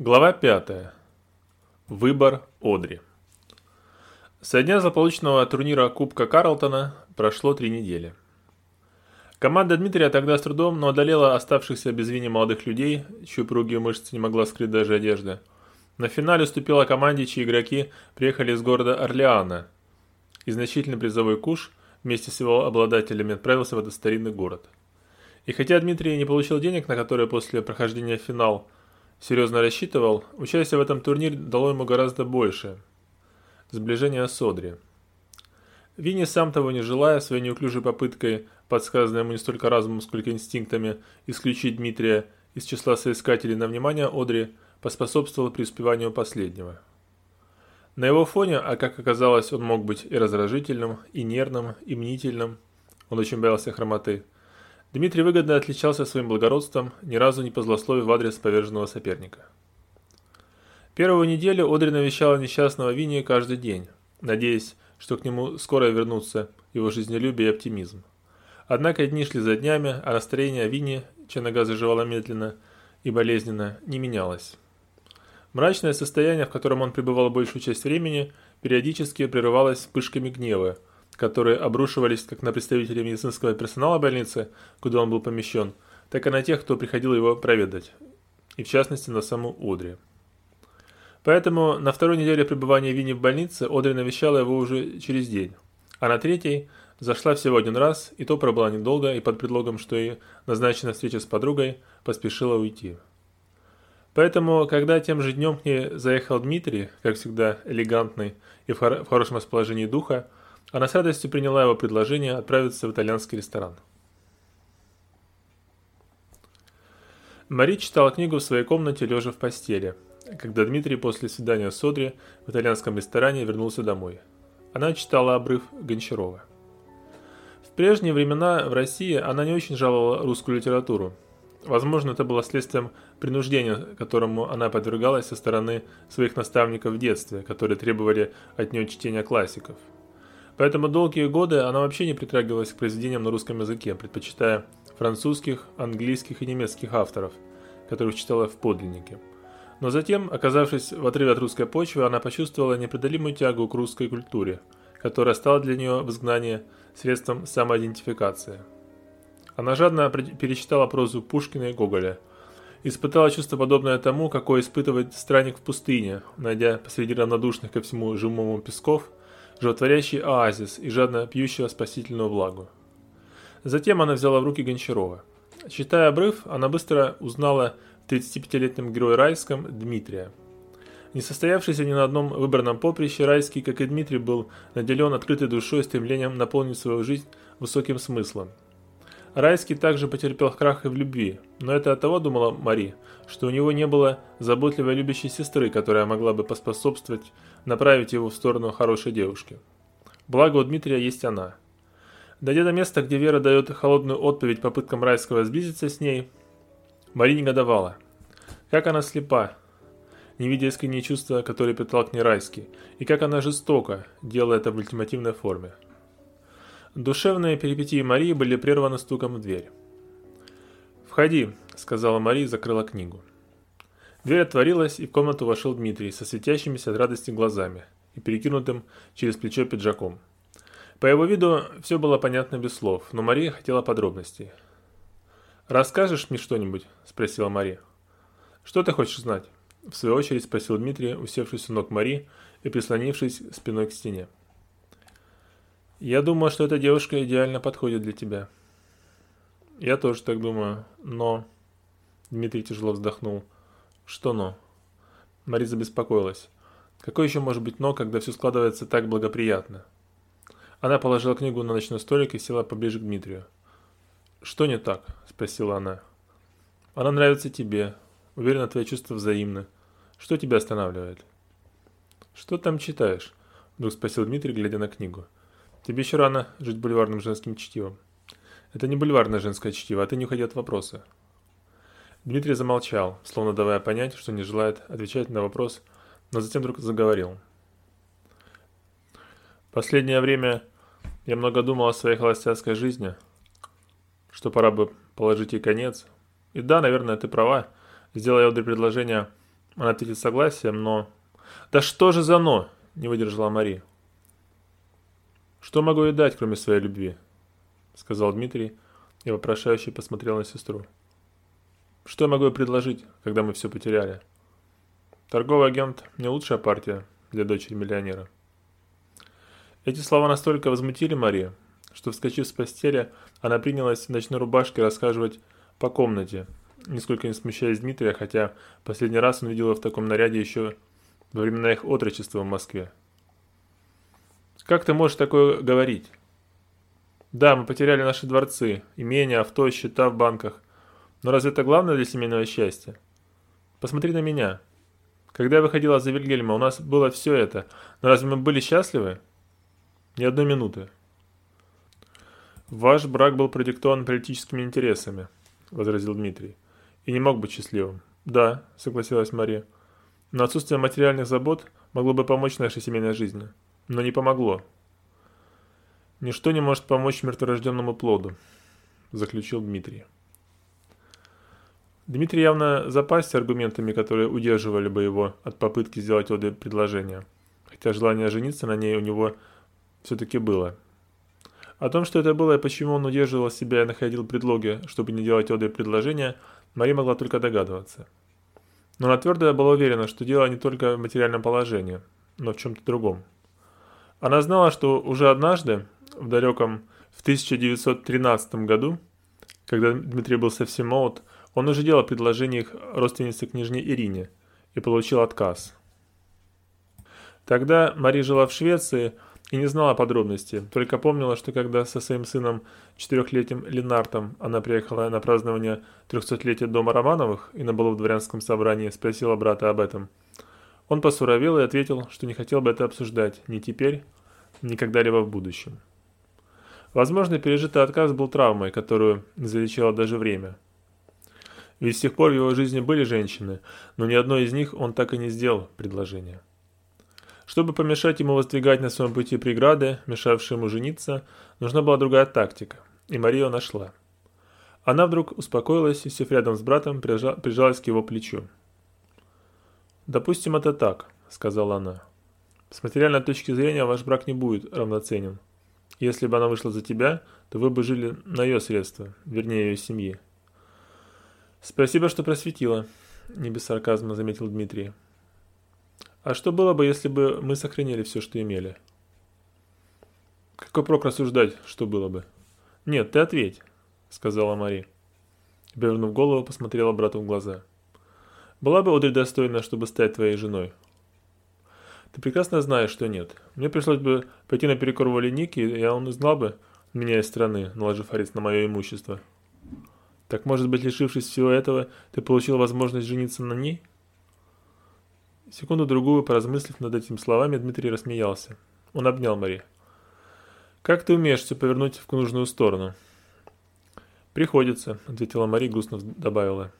Глава 5. Выбор Одри. Со дня злополучного турнира Кубка Карлтона прошло три недели. Команда Дмитрия тогда с трудом, но одолела оставшихся без вини молодых людей, чью пругие мышцы не могла скрыть даже одежда. На финале уступила команде, чьи игроки приехали из города Орлеана. И значительный призовой куш вместе с его обладателями отправился в этот старинный город. И хотя Дмитрий не получил денег, на которые после прохождения финал – серьезно рассчитывал, участие в этом турнире дало ему гораздо больше. Сближение с Одри. Винни, сам того не желая, своей неуклюжей попыткой, подсказанной ему не столько разумом, сколько инстинктами, исключить Дмитрия из числа соискателей на внимание Одри, поспособствовал преуспеванию последнего. На его фоне, а как оказалось, он мог быть и раздражительным, и нервным, и мнительным, он очень боялся хромоты – Дмитрий выгодно отличался своим благородством, ни разу не позлословив в адрес поверженного соперника. Первую неделю Одри навещала несчастного Винни каждый день, надеясь, что к нему скоро вернутся его жизнелюбие и оптимизм. Однако дни шли за днями, а настроение Винни, чья нога заживала медленно и болезненно, не менялось. Мрачное состояние, в котором он пребывал большую часть времени, периодически прерывалось вспышками гнева, которые обрушивались как на представителей медицинского персонала больницы, куда он был помещен, так и на тех, кто приходил его проведать, и в частности на саму Одри. Поэтому на второй неделе пребывания Винни в больнице Одри навещала его уже через день, а на третьей зашла всего один раз, и то пробыла недолго, и под предлогом, что и назначена встреча с подругой, поспешила уйти. Поэтому, когда тем же днем к ней заехал Дмитрий, как всегда элегантный и в, хор в хорошем расположении духа, она с радостью приняла его предложение отправиться в итальянский ресторан. Мари читала книгу в своей комнате, лежа в постели, когда Дмитрий после свидания с Одри в итальянском ресторане вернулся домой. Она читала обрыв Гончарова. В прежние времена в России она не очень жаловала русскую литературу. Возможно, это было следствием принуждения, которому она подвергалась со стороны своих наставников в детстве, которые требовали от нее чтения классиков – Поэтому долгие годы она вообще не притрагивалась к произведениям на русском языке, предпочитая французских, английских и немецких авторов, которых читала в подлиннике. Но затем, оказавшись в отрыве от русской почвы, она почувствовала непреодолимую тягу к русской культуре, которая стала для нее в изгнании средством самоидентификации. Она жадно перечитала прозу Пушкина и Гоголя, испытала чувство подобное тому, какое испытывает странник в пустыне, найдя посреди равнодушных ко всему живому песков – животворящий оазис и жадно пьющего спасительную влагу. Затем она взяла в руки Гончарова. Читая обрыв, она быстро узнала в 35-летнем герое Райском Дмитрия. Не состоявшийся ни на одном выбранном поприще, Райский, как и Дмитрий, был наделен открытой душой и стремлением наполнить свою жизнь высоким смыслом. Райский также потерпел крах и в любви, но это от того, думала Мари, что у него не было заботливой любящей сестры, которая могла бы поспособствовать направить его в сторону хорошей девушки. Благо у Дмитрия есть она. Дойдя до места, где Вера дает холодную отповедь попыткам Райского сблизиться с ней, Мари негодовала. Как она слепа, не видя искренние чувства, которые питал к ней Райский, и как она жестока, делая это в ультимативной форме. Душевные перипетии Марии были прерваны стуком в дверь. «Входи», — сказала Мария и закрыла книгу. Дверь отворилась, и в комнату вошел Дмитрий со светящимися от радости глазами и перекинутым через плечо пиджаком. По его виду все было понятно без слов, но Мария хотела подробностей. «Расскажешь мне что-нибудь?» – спросила Мария. «Что ты хочешь знать?» – в свою очередь спросил Дмитрий, усевшись у ног Мари и прислонившись спиной к стене. Я думаю, что эта девушка идеально подходит для тебя. Я тоже так думаю, но... Дмитрий тяжело вздохнул. Что но? Мариза беспокоилась. Какое еще может быть но, когда все складывается так благоприятно? Она положила книгу на ночной столик и села поближе к Дмитрию. «Что не так?» – спросила она. «Она нравится тебе. Уверена, твои чувства взаимны. Что тебя останавливает?» «Что там читаешь?» – вдруг спросил Дмитрий, глядя на книгу. Тебе еще рано жить бульварным женским чтивом. Это не бульварное женское чтиво, а ты не уходи от вопроса. Дмитрий замолчал, словно давая понять, что не желает отвечать на вопрос, но затем вдруг заговорил. Последнее время я много думал о своей холостяцкой жизни, что пора бы положить ей конец. И да, наверное, ты права. Сделай Одри предложение, она ответит согласием, но... «Да что же за «но»?» – не выдержала Мари. «Что могу ей дать, кроме своей любви?» – сказал Дмитрий и вопрошающе посмотрел на сестру. «Что я могу предложить, когда мы все потеряли?» «Торговый агент – не лучшая партия для дочери миллионера». Эти слова настолько возмутили Марию, что, вскочив с постели, она принялась в ночной рубашке рассказывать по комнате, нисколько не смущаясь Дмитрия, хотя последний раз он видел его в таком наряде еще во времена их отрочества в Москве. «Как ты можешь такое говорить?» «Да, мы потеряли наши дворцы, имения, авто, счета в банках. Но разве это главное для семейного счастья? Посмотри на меня. Когда я выходила за Вильгельма, у нас было все это. Но разве мы были счастливы? Ни одной минуты. Ваш брак был продиктован политическими интересами, возразил Дмитрий. И не мог быть счастливым. Да, согласилась Мария. Но отсутствие материальных забот могло бы помочь нашей семейной жизни. Но не помогло. Ничто не может помочь мертворожденному плоду, заключил Дмитрий. Дмитрий явно запасся аргументами, которые удерживали бы его от попытки сделать Оде предложение, хотя желание жениться на ней у него все-таки было. О том, что это было и почему он удерживал себя и находил предлоги, чтобы не делать Оде предложения, Мари могла только догадываться. Но она твердо была уверена, что дело не только в материальном положении, но в чем-то другом. Она знала, что уже однажды, в далеком в 1913 году, когда Дмитрий был совсем молод, он уже делал предложение их родственнице княжне Ирине и получил отказ. Тогда Мари жила в Швеции – и не знала подробностей, только помнила, что когда со своим сыном, четырехлетним Ленартом, она приехала на празднование трехсотлетия дома Романовых и на балу в дворянском собрании спросила брата об этом. Он посуровел и ответил, что не хотел бы это обсуждать ни теперь, ни когда-либо в будущем. Возможно, пережитый отказ был травмой, которую не залечило даже время. Ведь с тех пор в его жизни были женщины, но ни одной из них он так и не сделал предложение. Чтобы помешать ему воздвигать на своем пути преграды, мешавшие ему жениться, нужна была другая тактика, и Мария нашла. Она вдруг успокоилась и, сев рядом с братом, прижалась к его плечу. «Допустим, это так», — сказала она. «С материальной точки зрения ваш брак не будет равноценен. Если бы она вышла за тебя, то вы бы жили на ее средства, вернее, ее семьи». «Спасибо, что просветила», — не без сарказма заметил Дмитрий. А что было бы, если бы мы сохранили все, что имели? Какой прок рассуждать, что было бы? Нет, ты ответь, сказала Мари. Повернув голову, посмотрела брату в глаза. Была бы Одри достойна, чтобы стать твоей женой? Ты прекрасно знаешь, что нет. Мне пришлось бы пойти наперекор воле Ники, и он узнал бы меня из страны, наложив арест на мое имущество. Так может быть, лишившись всего этого, ты получил возможность жениться на ней? Секунду-другую, поразмыслив над этими словами, Дмитрий рассмеялся. Он обнял Мари. «Как ты умеешь все повернуть в нужную сторону?» «Приходится», — ответила Мари, грустно добавила.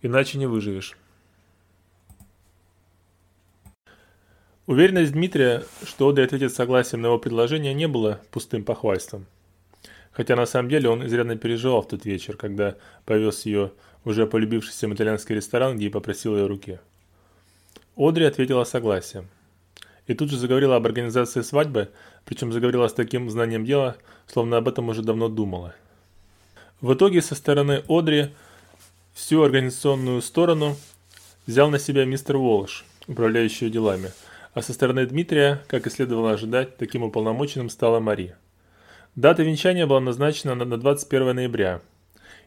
«Иначе не выживешь». Уверенность Дмитрия, что Ода ответит согласием на его предложение, не было пустым похвальством. Хотя на самом деле он изрядно переживал в тот вечер, когда повез ее уже полюбившийся итальянский ресторан, где и попросил ее руки. Одри ответила согласием. И тут же заговорила об организации свадьбы, причем заговорила с таким знанием дела, словно об этом уже давно думала. В итоге со стороны Одри всю организационную сторону взял на себя мистер Уолш, управляющий делами, а со стороны Дмитрия, как и следовало ожидать, таким уполномоченным стала Мари. Дата венчания была назначена на 21 ноября,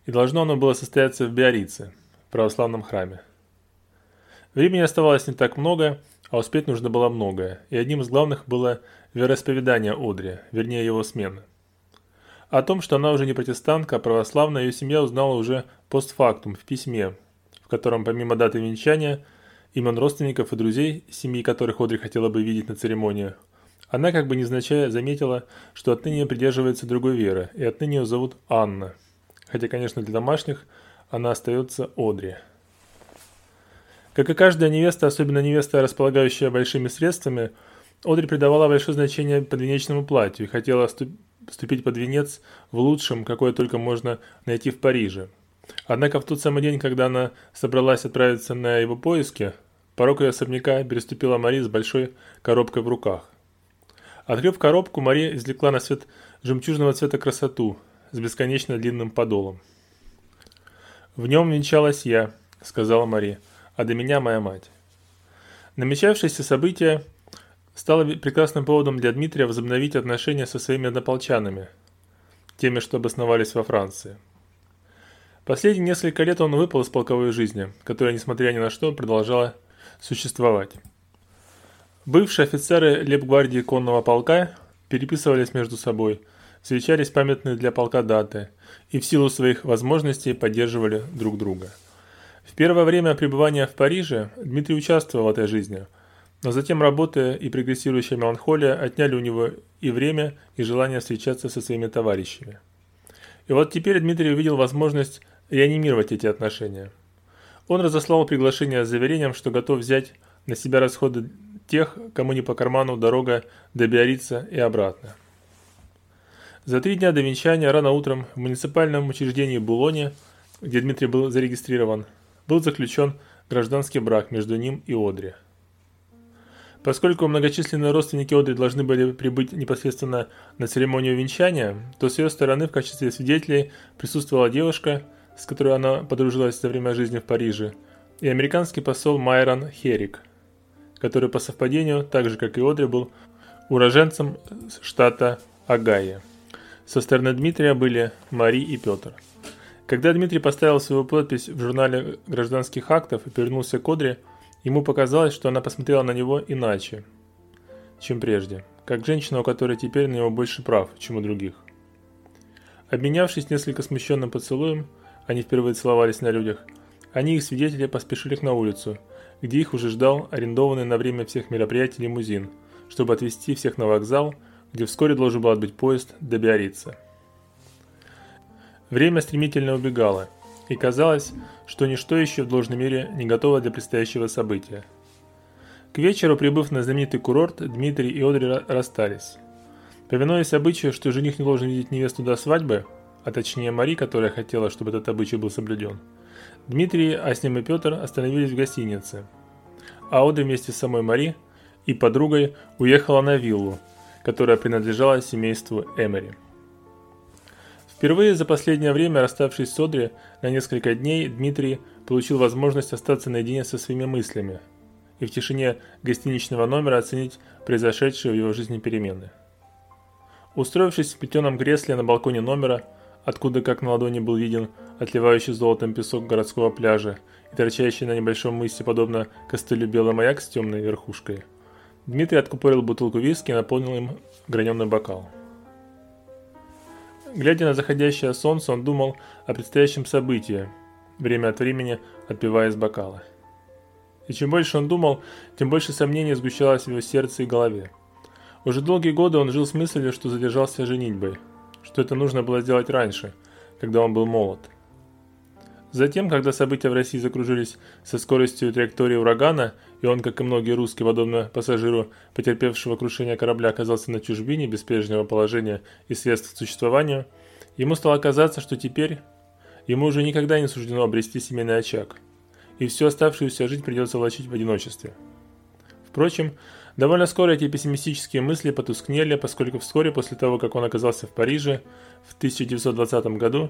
и должно оно было состояться в Биорице, православном храме. Времени оставалось не так много, а успеть нужно было многое, и одним из главных было вероисповедание Одри, вернее его смена. О том, что она уже не протестантка, а православная, ее семья узнала уже постфактум в письме, в котором помимо даты венчания, имен родственников и друзей, семьи которых Одри хотела бы видеть на церемонии, она как бы незначай заметила, что отныне придерживается другой веры, и отныне ее зовут Анна. Хотя, конечно, для домашних она остается Одри. Как и каждая невеста, особенно невеста, располагающая большими средствами, Одри придавала большое значение подвенечному платью и хотела вступить под венец в лучшем, какое только можно найти в Париже. Однако в тот самый день, когда она собралась отправиться на его поиски, порог ее особняка переступила Мари с большой коробкой в руках. Открыв коробку, Мария извлекла на свет жемчужного цвета красоту с бесконечно длинным подолом. «В нем венчалась я», — сказала Мария, — «а до меня моя мать». Намечавшееся событие стало прекрасным поводом для Дмитрия возобновить отношения со своими однополчанами, теми, что обосновались во Франции. Последние несколько лет он выпал из полковой жизни, которая, несмотря ни на что, продолжала существовать. Бывшие офицеры лейб-гвардии конного полка переписывались между собой, встречались памятные для полка даты и в силу своих возможностей поддерживали друг друга. В первое время пребывания в Париже Дмитрий участвовал в этой жизни, но затем работа и прогрессирующая меланхолия отняли у него и время, и желание встречаться со своими товарищами. И вот теперь Дмитрий увидел возможность реанимировать эти отношения. Он разослал приглашение с заверением, что готов взять на себя расходы тех, кому не по карману дорога до Биорица и обратно. За три дня до венчания рано утром в муниципальном учреждении Булоне, где Дмитрий был зарегистрирован, был заключен гражданский брак между ним и Одри. Поскольку многочисленные родственники Одри должны были прибыть непосредственно на церемонию венчания, то с ее стороны в качестве свидетелей присутствовала девушка, с которой она подружилась за время жизни в Париже, и американский посол Майрон Херик, который по совпадению, так же как и Одри, был уроженцем штата Агая. Со стороны Дмитрия были Мари и Петр. Когда Дмитрий поставил свою подпись в журнале гражданских актов и повернулся к Одре, ему показалось, что она посмотрела на него иначе, чем прежде, как женщина, у которой теперь на него больше прав, чем у других. Обменявшись несколько смущенным поцелуем, они впервые целовались на людях, они их свидетели поспешили на улицу – где их уже ждал арендованный на время всех мероприятий лимузин, чтобы отвезти всех на вокзал, где вскоре должен был отбыть поезд до Биорица. Время стремительно убегало, и казалось, что ничто еще в должной мере не готово для предстоящего события. К вечеру, прибыв на знаменитый курорт, Дмитрий и Одри расстались. Повинуясь обычаю, что жених не должен видеть невесту до свадьбы, а точнее Мари, которая хотела, чтобы этот обычай был соблюден, Дмитрий, а с ним и Петр остановились в гостинице. А Ода вместе с самой Мари и подругой уехала на виллу, которая принадлежала семейству Эмери. Впервые за последнее время, расставшись с Одри на несколько дней, Дмитрий получил возможность остаться наедине со своими мыслями и в тишине гостиничного номера оценить произошедшие в его жизни перемены. Устроившись в плетеном кресле на балконе номера, откуда как на ладони был виден отливающий золотом песок городского пляжа и торчащий на небольшом мысе, подобно костылю белый маяк с темной верхушкой. Дмитрий откупорил бутылку виски и наполнил им граненый бокал. Глядя на заходящее солнце, он думал о предстоящем событии, время от времени отпивая из бокала. И чем больше он думал, тем больше сомнений сгущалось в его сердце и голове. Уже долгие годы он жил с мыслью, что задержался женитьбой – что это нужно было сделать раньше, когда он был молод. Затем, когда события в России закружились со скоростью траектории урагана, и он, как и многие русские, подобно пассажиру, потерпевшего крушение корабля, оказался на чужбине без прежнего положения и средств к существованию, ему стало казаться, что теперь ему уже никогда не суждено обрести семейный очаг, и всю оставшуюся жизнь придется влачить в одиночестве. Впрочем, Довольно скоро эти пессимистические мысли потускнели, поскольку вскоре после того, как он оказался в Париже в 1920 году,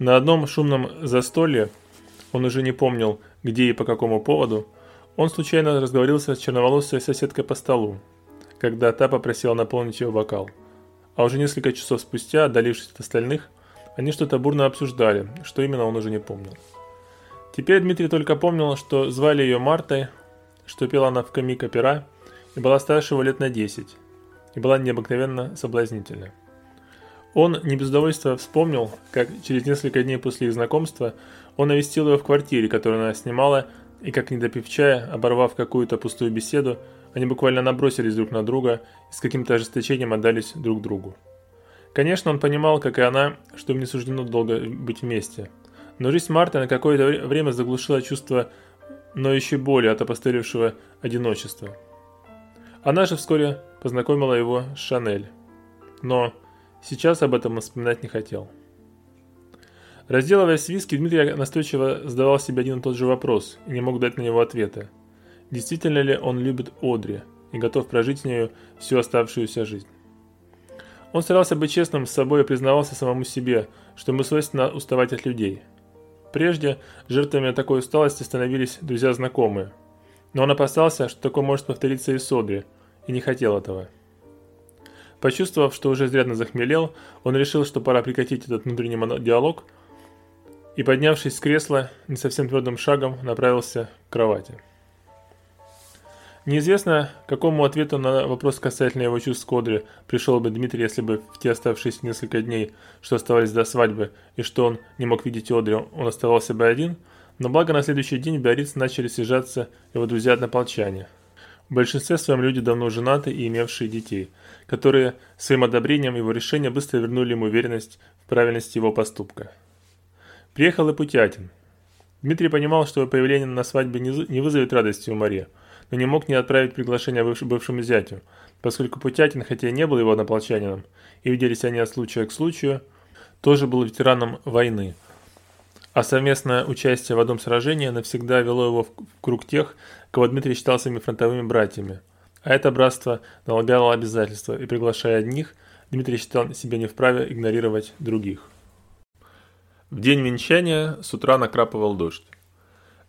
на одном шумном застолье, он уже не помнил, где и по какому поводу, он случайно разговорился с черноволосой соседкой по столу, когда та попросила наполнить его бокал. А уже несколько часов спустя, отдалившись от остальных, они что-то бурно обсуждали, что именно он уже не помнил. Теперь Дмитрий только помнил, что звали ее Мартой, что пела она в комик-опера, и была старше его лет на 10, и была необыкновенно соблазнительна. Он не без удовольствия вспомнил, как через несколько дней после их знакомства он навестил ее в квартире, которую она снимала, и как не допив чая, оборвав какую-то пустую беседу, они буквально набросились друг на друга и с каким-то ожесточением отдались друг другу. Конечно, он понимал, как и она, что им не суждено долго быть вместе. Но жизнь Марта на какое-то время заглушила чувство ноющей боли от опостылевшего одиночества. Она же вскоре познакомила его с Шанель. Но сейчас об этом вспоминать не хотел. Разделываясь виски, Дмитрий настойчиво задавал себе один и тот же вопрос и не мог дать на него ответа. Действительно ли он любит Одри и готов прожить с нею всю оставшуюся жизнь? Он старался быть честным с собой и признавался самому себе, что ему свойственно уставать от людей. Прежде жертвами такой усталости становились друзья-знакомые. Но он опасался, что такое может повториться и с Одри, и не хотел этого. Почувствовав, что уже изрядно захмелел, он решил, что пора прекратить этот внутренний диалог – и, поднявшись с кресла, не совсем твердым шагом направился к кровати. Неизвестно, какому ответу на вопрос касательно его чувств к Одре пришел бы Дмитрий, если бы в те оставшиеся несколько дней, что оставались до свадьбы, и что он не мог видеть Одри, он оставался бы один, но благо на следующий день в Биарриц начали съезжаться его друзья-однополчане. В большинстве своем люди давно женаты и имевшие детей, которые своим одобрением его решения быстро вернули ему уверенность в правильности его поступка. Приехал и Путятин. Дмитрий понимал, что его появление на свадьбе не вызовет радости у Марии, но не мог не отправить приглашение бывшему зятю, поскольку Путятин, хотя и не был его однополчанином, и виделись они от случая к случаю, тоже был ветераном войны. А совместное участие в одном сражении навсегда вело его в круг тех, кого Дмитрий считал своими фронтовыми братьями. А это братство налагало обязательства, и приглашая одних, Дмитрий считал себя не вправе игнорировать других. В день венчания с утра накрапывал дождь.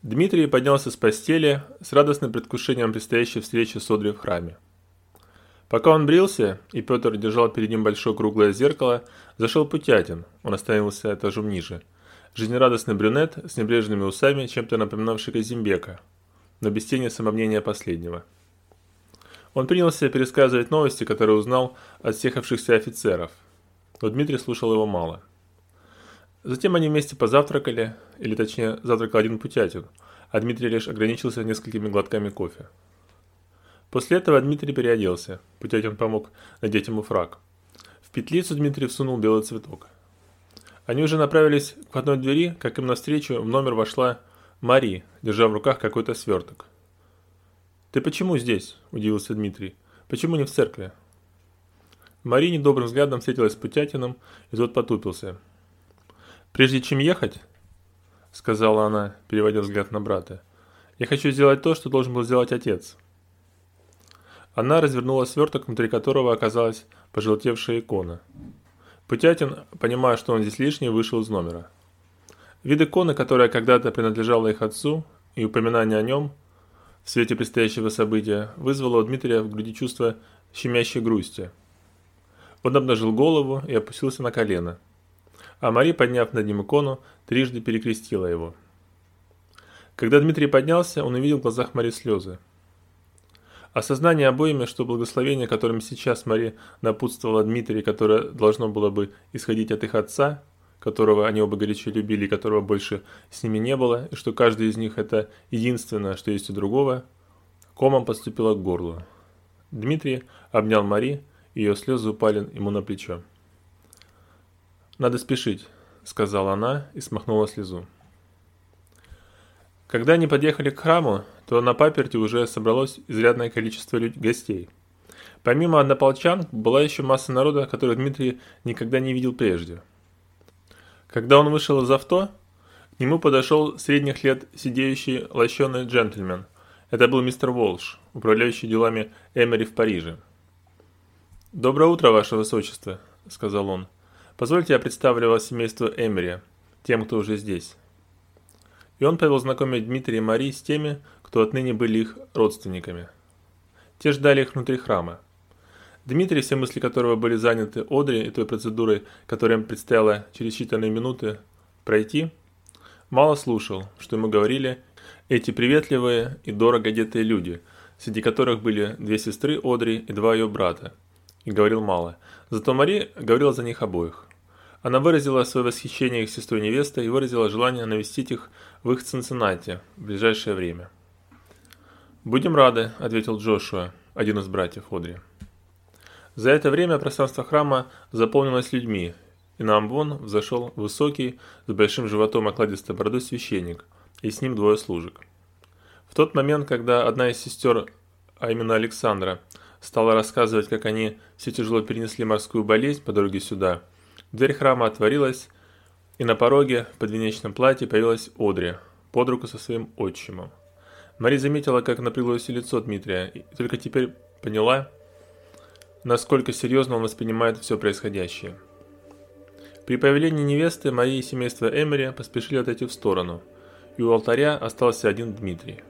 Дмитрий поднялся с постели с радостным предвкушением предстоящей встречи с Одри в храме. Пока он брился, и Петр держал перед ним большое круглое зеркало, зашел Путятин, он остановился этажом ниже. Жизнерадостный брюнет с небрежными усами, чем-то напоминавший Казимбека, но без тени самомнения последнего. Он принялся пересказывать новости, которые узнал от съехавшихся офицеров, но Дмитрий слушал его мало – Затем они вместе позавтракали, или точнее, завтракал один Путятин, а Дмитрий лишь ограничился несколькими глотками кофе. После этого Дмитрий переоделся, Путятин помог надеть ему фраг. В петлицу Дмитрий всунул белый цветок. Они уже направились к входной двери, как им навстречу в номер вошла Мари, держа в руках какой-то сверток. «Ты почему здесь?» – удивился Дмитрий. «Почему не в церкви?» Мари недобрым взглядом встретилась с Путятиным, и тот потупился – «Прежде чем ехать, — сказала она, переводя взгляд на брата, — я хочу сделать то, что должен был сделать отец». Она развернула сверток, внутри которого оказалась пожелтевшая икона. Путятин, понимая, что он здесь лишний, вышел из номера. Вид иконы, которая когда-то принадлежала их отцу, и упоминание о нем в свете предстоящего события вызвало у Дмитрия в груди чувство щемящей грусти. Он обнажил голову и опустился на колено – а Мари, подняв над ним икону, трижды перекрестила его. Когда Дмитрий поднялся, он увидел в глазах Мари слезы. Осознание обоими, что благословение, которым сейчас Мари напутствовала Дмитрия, которое должно было бы исходить от их отца, которого они оба горячо любили и которого больше с ними не было, и что каждый из них это единственное, что есть у другого, комом подступило к горлу. Дмитрий обнял Мари, и ее слезы упали ему на плечо. «Надо спешить», — сказала она и смахнула слезу. Когда они подъехали к храму, то на паперти уже собралось изрядное количество гостей. Помимо однополчан, была еще масса народа, которую Дмитрий никогда не видел прежде. Когда он вышел из авто, к нему подошел средних лет сидеющий лощеный джентльмен. Это был мистер Волш, управляющий делами Эмери в Париже. «Доброе утро, ваше высочество», — сказал он. Позвольте я представлю вас семейству Эмери, тем, кто уже здесь. И он повел знакомить Дмитрия и Мари с теми, кто отныне были их родственниками. Те ждали их внутри храма. Дмитрий, все мысли которого были заняты Одри и той процедурой, которая им предстояло через считанные минуты пройти, мало слушал, что ему говорили эти приветливые и дорого одетые люди, среди которых были две сестры Одри и два ее брата, и говорил мало. Зато Мари говорила за них обоих. Она выразила свое восхищение их сестрой невестой и выразила желание навестить их в их Цинциннати в ближайшее время. «Будем рады», — ответил Джошуа, один из братьев Одри. За это время пространство храма заполнилось людьми, и на амбон взошел высокий, с большим животом окладистой бородой священник, и с ним двое служек. В тот момент, когда одна из сестер, а именно Александра, стала рассказывать, как они все тяжело перенесли морскую болезнь по дороге сюда – Дверь храма отворилась, И на пороге в подвенечном платье появилась Одри, под руку со своим отчимом. Мари заметила, как напряглось лицо Дмитрия, и только теперь поняла, насколько серьезно он воспринимает все происходящее. При появлении невесты Мария и семейство Эмери поспешили отойти в сторону, и у алтаря остался один Дмитрий.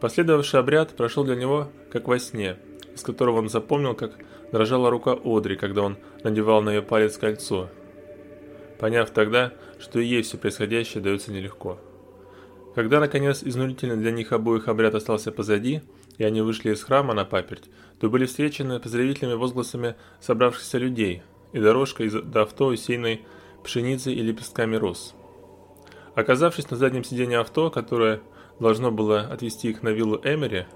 Последовавший обряд прошел для него как во сне, из которого он запомнил, как дрожала рука Одри, когда он надевал на ее палец кольцо, поняв тогда, что и ей все происходящее дается нелегко. Когда, наконец, изнурительный для них обоих обряд остался позади, и они вышли из храма на паперть, то были встречены поздравительными возгласами собравшихся людей и дорожкой до авто, усеянной пшеницей и лепестками роз. Оказавшись на заднем сиденье авто, которое должно было отвезти их на виллу Эмери,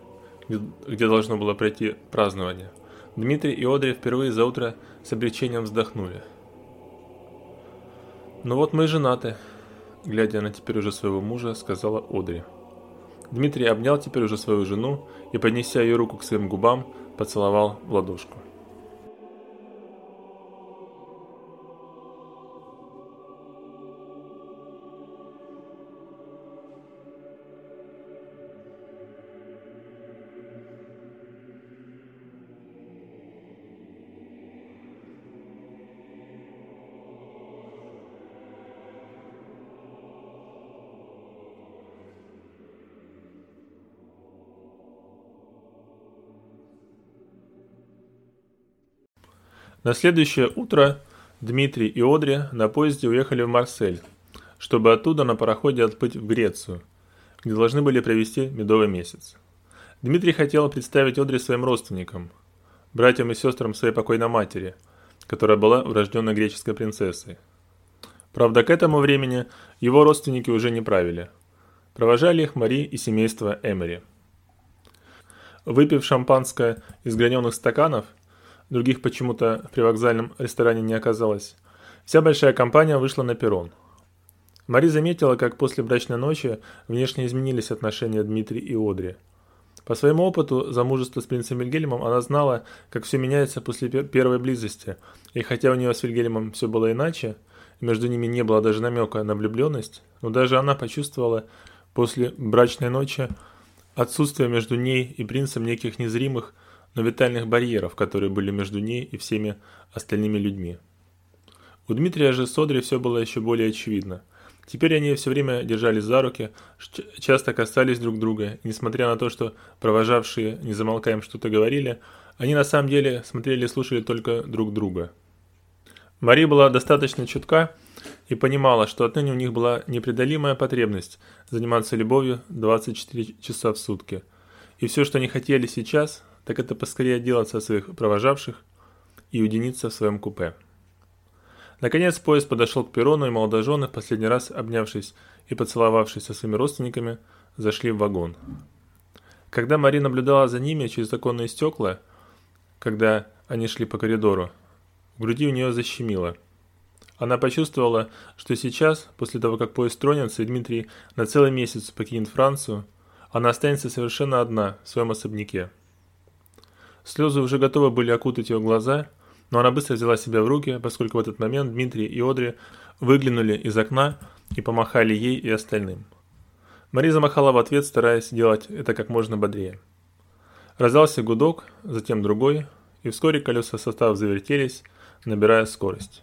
где должно было пройти празднование, Дмитрий и Одри впервые за утро с облегчением вздохнули. «Ну вот мы и женаты», — глядя на теперь уже своего мужа, сказала Одри. Дмитрий обнял теперь уже свою жену и, поднеся ее руку к своим губам, поцеловал в ладошку. На следующее утро Дмитрий и Одри на поезде уехали в Марсель, чтобы оттуда на пароходе отплыть в Грецию, где должны были провести медовый месяц. Дмитрий хотел представить Одри своим родственникам, братьям и сестрам своей покойной матери, которая была урожденной греческой принцессой. Правда, к этому времени его родственники уже не правили. Провожали их Мари и семейство Эмери. Выпив шампанское из граненых стаканов, других почему-то в привокзальном ресторане не оказалось. Вся большая компания вышла на перрон. Мари заметила, как после брачной ночи внешне изменились отношения Дмитрия и Одри. По своему опыту замужества с принцем Вильгельмом она знала, как все меняется после первой близости, и хотя у нее с Вильгельмом все было иначе, между ними не было даже намека на влюбленность, но даже она почувствовала после брачной ночи отсутствие между ней и принцем неких незримых, но витальных барьеров, которые были между ней и всеми остальными людьми. У Дмитрия же с Одри все было еще более очевидно. Теперь они все время держались за руки, часто касались друг друга, и несмотря на то, что провожавшие, не замолкаем, что-то говорили, они на самом деле смотрели и слушали только друг друга. Мари была достаточно чутка и понимала, что отныне у них была непреодолимая потребность заниматься любовью 24 часа в сутки. И все, что они хотели сейчас, так это поскорее отделаться от своих провожавших и уединиться в своем купе. Наконец поезд подошел к перрону, и молодожены, в последний раз обнявшись и поцеловавшись со своими родственниками, зашли в вагон. Когда Мари наблюдала за ними через оконные стекла, когда они шли по коридору, в груди у нее защемило. Она почувствовала, что сейчас, после того, как поезд тронется и Дмитрий на целый месяц покинет Францию, она останется совершенно одна в своем особняке. Слезы уже готовы были окутать ее глаза, но она быстро взяла себя в руки, поскольку в этот момент Дмитрий и Одри выглянули из окна и помахали ей и остальным. Мари замахала в ответ, стараясь делать это как можно бодрее. Раздался гудок, затем другой, и вскоре колеса состава завертелись, набирая скорость.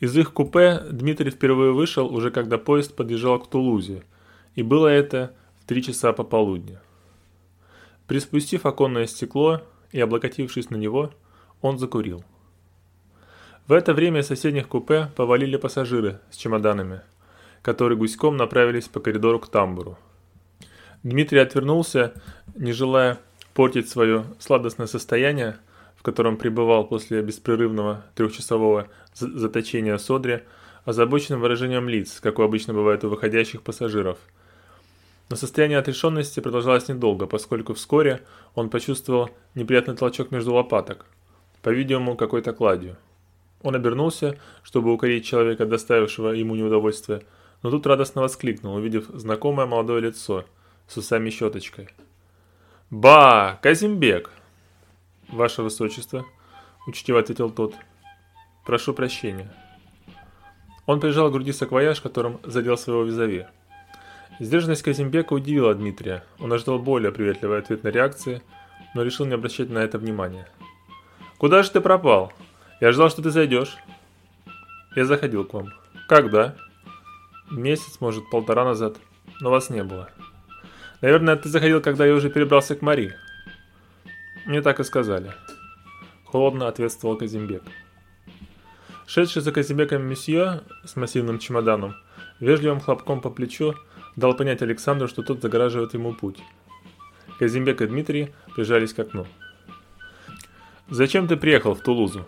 Из их купе Дмитрий впервые вышел уже когда поезд подъезжал к Тулузе, и было это в три часа пополудня. Приспустив оконное стекло, и, облокотившись на него, он закурил. В это время из соседних купе повалили пассажиры с чемоданами, которые гуськом направились по коридору к тамбуру. Дмитрий отвернулся, не желая портить свое сладостное состояние, в котором пребывал после беспрерывного трехчасового заточения Содри, озабоченным выражением лиц, как обычно бывает у выходящих пассажиров – но состояние отрешенности продолжалось недолго, поскольку вскоре он почувствовал неприятный толчок между лопаток, по-видимому, какой-то кладью. Он обернулся, чтобы укорить человека, доставившего ему неудовольствие, но тут радостно воскликнул, увидев знакомое молодое лицо с усами-щеточкой. «Ба! Казимбек!» «Ваше Высочество», — учтиво ответил тот. «Прошу прощения». Он прижал к груди саквояж, которым задел своего визави. Сдержанность Казимбека удивила Дмитрия. Он ожидал более приветливой ответной реакции, но решил не обращать на это внимания. «Куда же ты пропал? Я ждал, что ты зайдешь». «Я заходил к вам». «Когда?» «Месяц, может, полтора назад, но вас не было». «Наверное, ты заходил, когда я уже перебрался к Мари». «Мне так и сказали». Холодно ответствовал Казимбек. Шедший за Казимбеком месье с массивным чемоданом, вежливым хлопком по плечу, дал понять Александру, что тот загораживает ему путь. Казимбек и Дмитрий прижались к окну. «Зачем ты приехал в Тулузу?»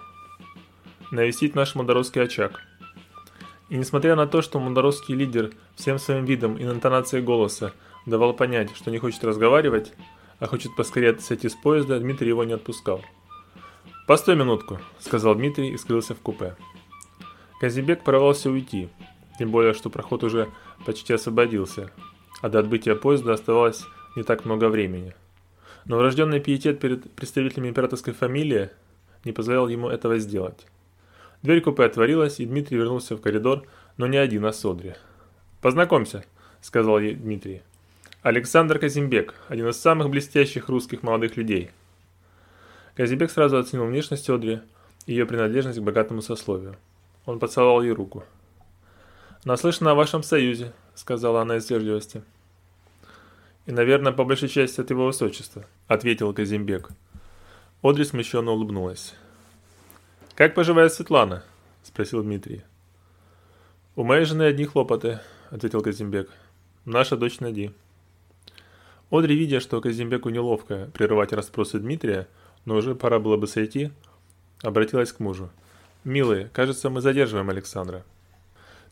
«Навестить наш Мударовский очаг». И несмотря на то, что мударовский лидер всем своим видом и интонацией голоса давал понять, что не хочет разговаривать, а хочет поскорее сойти с поезда, Дмитрий его не отпускал. «Постой минутку», — сказал Дмитрий и скрылся в купе. Казибек порвался уйти, тем более, что проход уже почти освободился, а до отбытия поезда оставалось не так много времени. Но врожденный пиетет перед представителями императорской фамилии не позволял ему этого сделать. Дверь купе отворилась, и Дмитрий вернулся в коридор, но не один, а с Одри. «Познакомься», — сказал ей Дмитрий. «Александр Казимбек, один из самых блестящих русских молодых людей». Казимбек сразу оценил внешность Одри и ее принадлежность к богатому сословию. Он поцеловал ей руку. «Наслышана о вашем союзе», — сказала она из вежливости. «И, наверное, по большей части от его высочества», — ответил Казимбек. Одри смущенно улыбнулась. «Как поживает Светлана?» — спросил Дмитрий. «У моей жены одни хлопоты», — ответил Казимбек. «Наша дочь Нади». Одри, видя, что Казимбеку неловко прерывать расспросы Дмитрия, но уже пора было бы сойти, обратилась к мужу. «Милый, кажется, мы задерживаем Александра».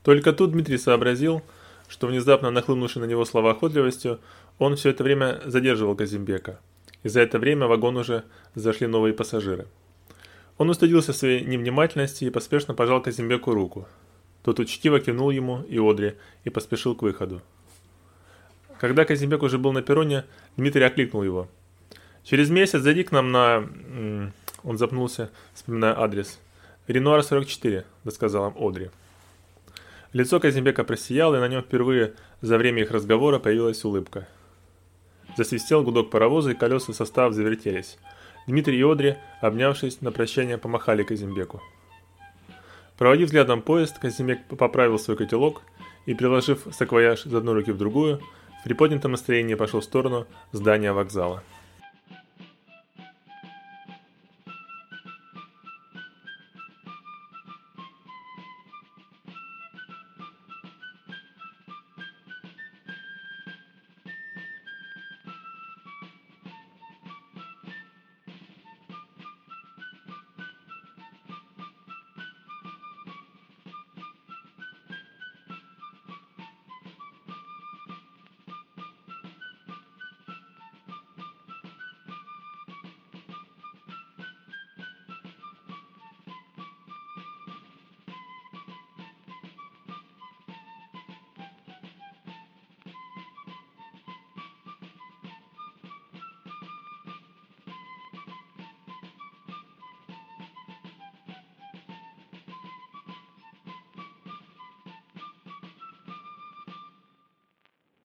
Только тут Дмитрий сообразил, что внезапно нахлынувший на него словоохотливостью, он все это время задерживал Казимбека. И за это время в вагон уже зашли новые пассажиры. Он устыдился своей невнимательности и поспешно пожал Казимбеку руку. Тот учтиво кивнул ему и Одри и поспешил к выходу. Когда Казимбек уже был на перроне, Дмитрий окликнул его. «Через месяц зайди к нам на...» Он запнулся, вспоминая адрес. «Ренуар 44», — досказал им Одри. Лицо Казимбека просияло, и на нем впервые за время их разговора появилась улыбка. Засвистел гудок паровоза, и колеса состава завертелись. Дмитрий и Одри, обнявшись, на прощание помахали Казимбеку. Проводив взглядом поезд, Казимбек поправил свой котелок и, приложив саквояж из одной руки в другую, в приподнятом настроении пошел в сторону здания вокзала.